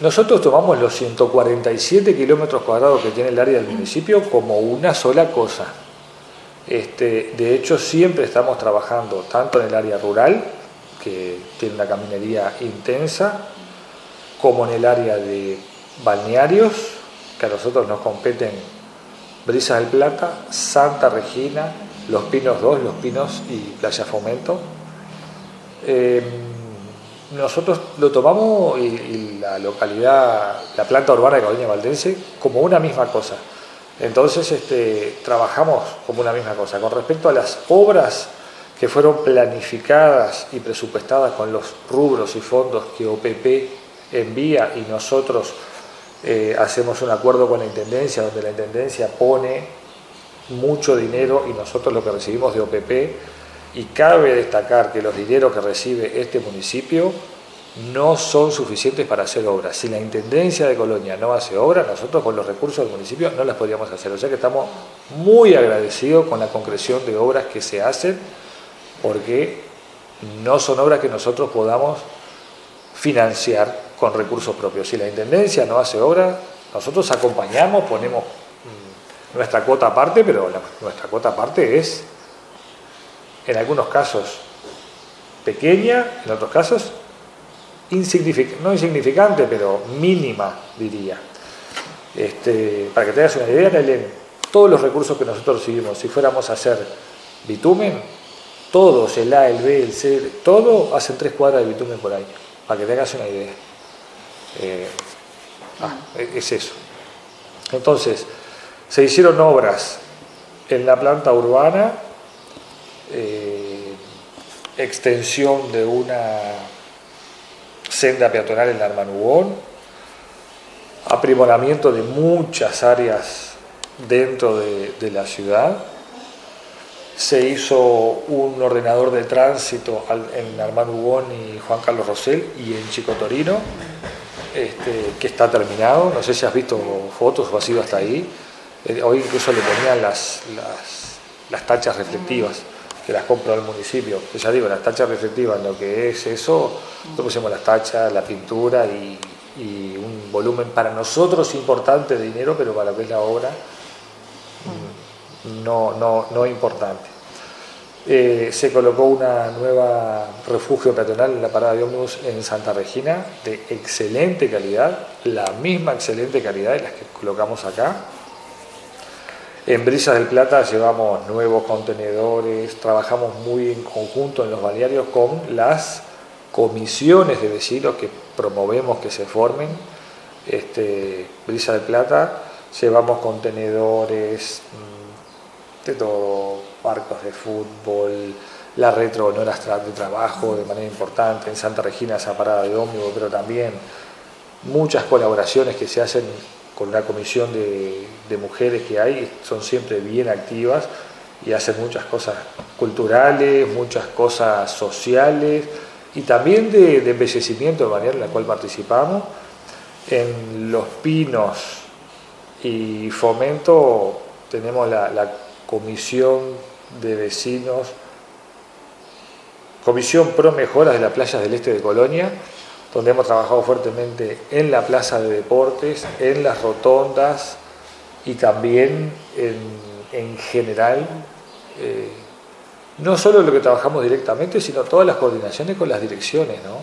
nosotros tomamos los 147 kilómetros cuadrados que tiene el área del municipio como una sola cosa. Este, de hecho, siempre estamos trabajando tanto en el área rural, que tiene una caminería intensa, como en el área de balnearios, que a nosotros nos competen Brisas del Plata, Santa Regina, Los Pinos 2, Los Pinos y Playa Fomento. Eh, nosotros lo tomamos y, la localidad, la planta urbana de Colonia Valdense, como una misma cosa. Entonces este, trabajamos como una misma cosa. Con respecto a las obras que fueron planificadas y presupuestadas con los rubros y fondos que OPP envía y nosotros eh, hacemos un acuerdo con la Intendencia, donde la Intendencia pone mucho dinero y nosotros lo que recibimos de OPP y cabe destacar que los dineros que recibe este municipio no son suficientes para hacer obras. Si la Intendencia de Colonia no hace obras, nosotros con los recursos del municipio no las podríamos hacer. O sea que estamos muy agradecidos con la concreción de obras que se hacen, porque no son obras que nosotros podamos financiar con recursos propios. Si la Intendencia no hace obras, nosotros acompañamos, ponemos mm, nuestra cuota aparte, pero nuestra cuota aparte es en algunos casos pequeña, en otros casos no insignificante, pero mínima, diría. Este, para que te hagas una idea, todos los recursos que nosotros recibimos, si fuéramos a hacer bitumen, todos, el A, el B, el C, todo hacen tres cuadras de bitumen por año, para que te hagas una idea. Eh, ah, es eso. Entonces, se hicieron obras en la planta urbana, eh, extensión de una senda peatonal en Armanugón, aprimoramiento de muchas áreas dentro de, la ciudad. Se hizo un ordenador de tránsito en Armanugón y Juan Carlos Rosell y en Chico Torino, este, que está terminado. No sé si has visto fotos o has ido hasta ahí. Eh, hoy incluso le ponían las, las tachas reflectivas que las compró el municipio. ya digo, las tachas reflectivas, lo que es eso, nosotros pusimos las tachas, la pintura y, un volumen para nosotros importante de dinero, pero para lo que es la obra mm, no, no, no importante. Eh, se colocó una nueva refugio peatonal en la parada de ómnibus en Santa Regina de excelente calidad, la misma excelente calidad de las que colocamos acá. En Brisas del Plata llevamos nuevos contenedores, trabajamos muy en conjunto en los balnearios con las comisiones de vecinos que promovemos que se formen. Este, Brisa del Plata llevamos contenedores mm, de todo, barcos de fútbol, la retro no de trabajo de manera importante, en Santa Regina esa parada de ómnibus, pero también muchas colaboraciones que se hacen con una comisión de, mujeres que hay, son siempre bien activas y hacen muchas cosas culturales, muchas cosas sociales y también de, embellecimiento de manera en la cual participamos. En Los Pinos y Fomento tenemos la, la comisión de vecinos, comisión pro mejoras de las playas del este de Colonia, donde hemos trabajado fuertemente en la plaza de deportes, en las rotondas y también en, general, eh, no solo lo que trabajamos directamente, sino todas las coordinaciones con las direcciones. ¿no?